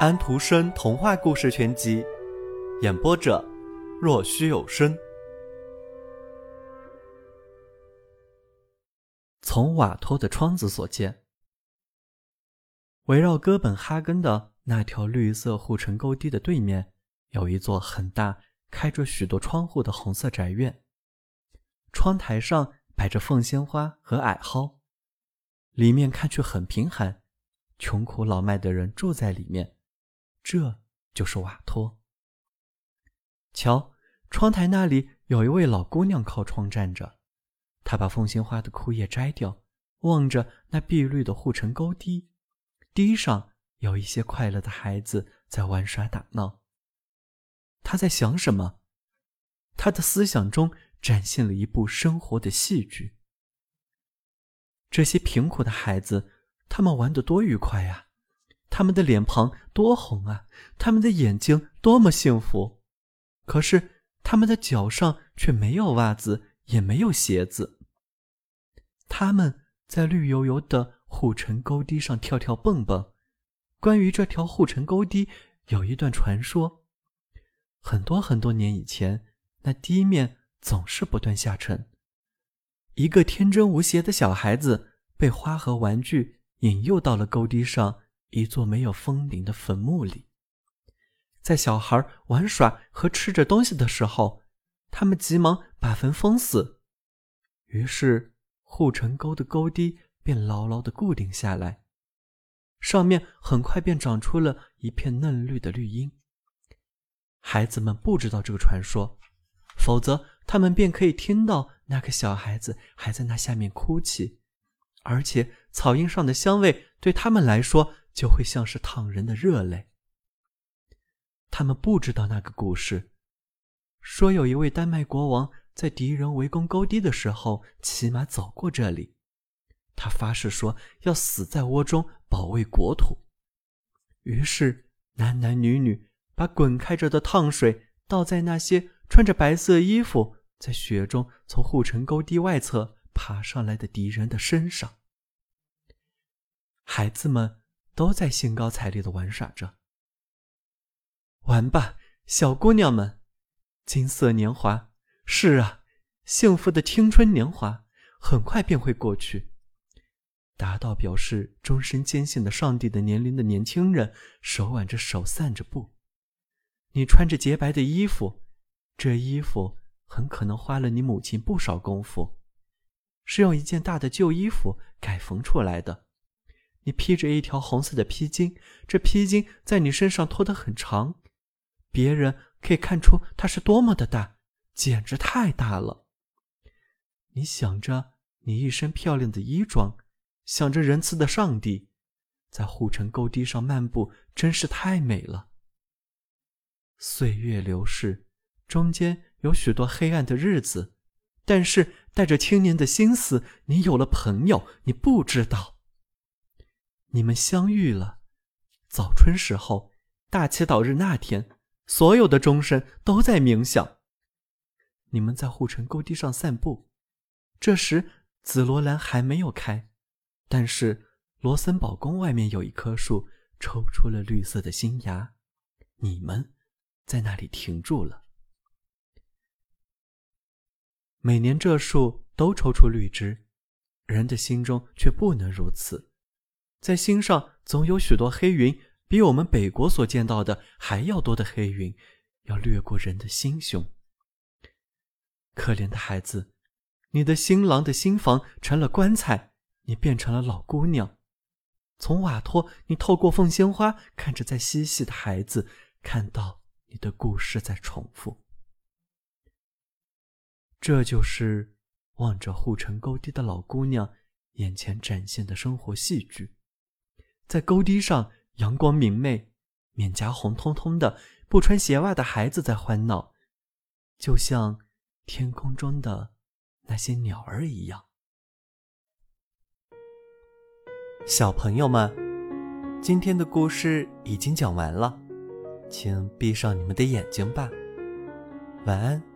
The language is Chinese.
安徒生童话故事全集，演播者：若虚有声。从瓦托的窗子所见，围绕哥本哈根的那条绿色护城沟堤的对面，有一座很大、开着许多窗户的红色宅院。窗台上摆着凤仙花和矮蒿，里面看去很贫寒，穷苦老迈的人住在里面。这就是瓦托。瞧，窗台那里有一位老姑娘靠窗站着。她把凤仙花的枯叶摘掉，望着那碧绿的护城沟堤，堤上有一些快乐的孩子在玩耍打闹。他在想什么？他的思想中展现了一部生活的戏剧。这些贫苦的孩子，他们玩得多愉快呀！他们的脸庞多红啊！他们的眼睛多么幸福！可是他们的脚上却没有袜子。也没有鞋子。他们在绿油油的护城沟堤上跳跳蹦蹦。关于这条护城沟堤，有一段传说：很多很多年以前，那堤面总是不断下沉。一个天真无邪的小孩子被花和玩具引诱到了沟堤上一座没有封顶的坟墓里。在小孩玩耍和吃着东西的时候。他们急忙把坟封死，于是护城沟的沟堤便牢牢地固定下来，上面很快便长出了一片嫩绿的绿荫。孩子们不知道这个传说，否则他们便可以听到那个小孩子还在那下面哭泣，而且草荫上的香味对他们来说就会像是烫人的热泪。他们不知道那个故事。说有一位丹麦国王在敌人围攻沟堤的时候骑马走过这里，他发誓说要死在窝中保卫国土。于是男男女女把滚开着的烫水倒在那些穿着白色衣服在雪中从护城沟堤外侧爬上来的敌人的身上。孩子们都在兴高采烈地玩耍着。玩吧，小姑娘们！金色年华，是啊，幸福的青春年华，很快便会过去。达到表示终身坚信的上帝的年龄的年轻人，手挽着手散着步。你穿着洁白的衣服，这衣服很可能花了你母亲不少功夫，是用一件大的旧衣服改缝出来的。你披着一条红色的披巾，这披巾在你身上拖得很长，别人。可以看出它是多么的大，简直太大了。你想着你一身漂亮的衣装，想着仁慈的上帝，在护城沟堤上漫步，真是太美了。岁月流逝，中间有许多黑暗的日子，但是带着青年的心思，你有了朋友，你不知道。你们相遇了，早春时候，大祈祷日那天。所有的钟声都在冥想。你们在护城沟堤上散步，这时紫罗兰还没有开，但是罗森堡宫外面有一棵树抽出了绿色的新芽，你们在那里停住了。每年这树都抽出绿枝，人的心中却不能如此，在心上总有许多黑云。比我们北国所见到的还要多的黑云，要掠过人的心胸。可怜的孩子，你的新郎的新房成了棺材，你变成了老姑娘。从瓦托，你透过凤仙花看着在嬉戏的孩子，看到你的故事在重复。这就是望着护城沟堤的老姑娘眼前展现的生活戏剧，在沟堤上。阳光明媚，面颊红彤彤的，不穿鞋袜的孩子在欢闹，就像天空中的那些鸟儿一样。小朋友们，今天的故事已经讲完了，请闭上你们的眼睛吧，晚安。